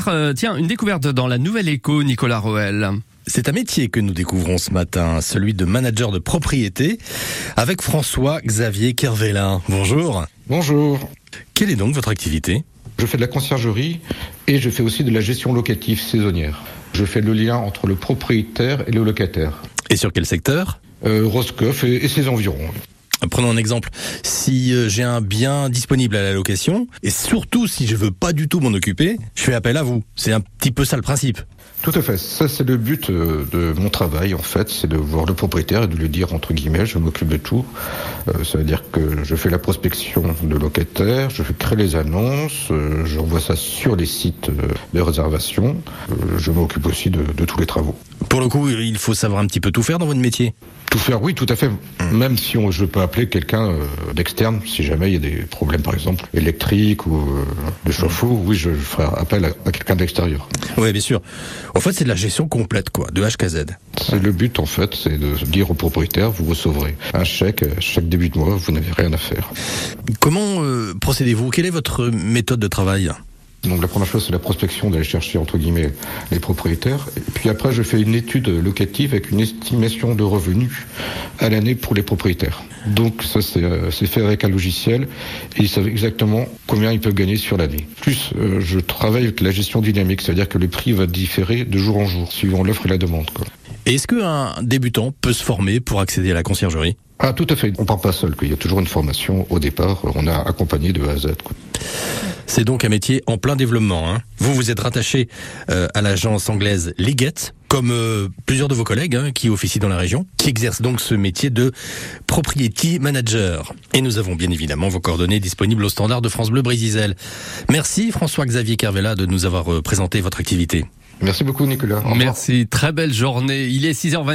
faire, euh, tiens, une découverte dans la nouvelle écho, Nicolas Roel. C'est un métier que nous découvrons ce matin, celui de manager de propriété, avec François-Xavier Kervelin. Bonjour. Bonjour. Quelle est donc votre activité? Je fais de la conciergerie et je fais aussi de la gestion locative saisonnière. Je fais le lien entre le propriétaire et le locataire. Et sur quel secteur? Euh, Roscoff et, et ses environs. Prenons un exemple. Si euh, j'ai un bien disponible à la location, et surtout si je veux pas du tout m'en occuper, je fais appel à vous. C'est un petit peu ça le principe. Tout à fait. Ça, c'est le but euh, de mon travail, en fait. C'est de voir le propriétaire et de lui dire, entre guillemets, je m'occupe de tout. Euh, ça veut dire que je fais la prospection de locataires, je crée les annonces, j'envoie ça sur les sites de réservation. Je m'occupe aussi de tous les travaux. Pour le coup, il faut savoir un petit peu tout faire dans votre métier. Tout faire, oui, tout à fait. Même si on, je peux appeler quelqu'un euh, d'externe, si jamais il y a des problèmes, par exemple, électriques ou euh, de chauffe-eau, oui, je, je ferai appel à, à quelqu'un d'extérieur. Oui, bien sûr. En fait, c'est de la gestion complète, quoi, de H à Z. C'est le but, en fait, c'est de dire au propriétaire, vous recevrez un chèque euh, chaque début de mois, vous n'avez rien à faire. Comment euh, procédez-vous? Quelle est votre méthode de travail? Donc la première chose, c'est la prospection, d'aller chercher, entre guillemets, les propriétaires. Et puis après, je fais une étude locative avec une estimation de revenus à l'année pour les propriétaires. Donc ça, c'est euh, c'est fait avec un logiciel et ils savent exactement combien ils peuvent gagner sur l'année. Plus, euh, je travaille avec la gestion dynamique, c'est-à-dire que le prix va différer de jour en jour, suivant l'offre et la demande. Quoi. Et Est-ce qu'un débutant peut se former pour accéder à la conciergerie? Ah, tout à fait. On part pas seul. quoi. Il y a toujours une formation au départ. On a accompagné de A à Z. quoi. C'est donc un métier en plein développement. Hein. Vous, vous êtes rattaché euh, à l'agence anglaise Liggett, comme euh, plusieurs de vos collègues hein, qui officient dans la région, qui exercent donc ce métier de propriety manager. Et nous avons bien évidemment vos coordonnées disponibles au standard de France Bleu Brésil. Merci François-Xavier Kervella de nous avoir euh, présenté votre activité. Merci beaucoup, Nicolas. Merci, très belle journée. Il est 6h20.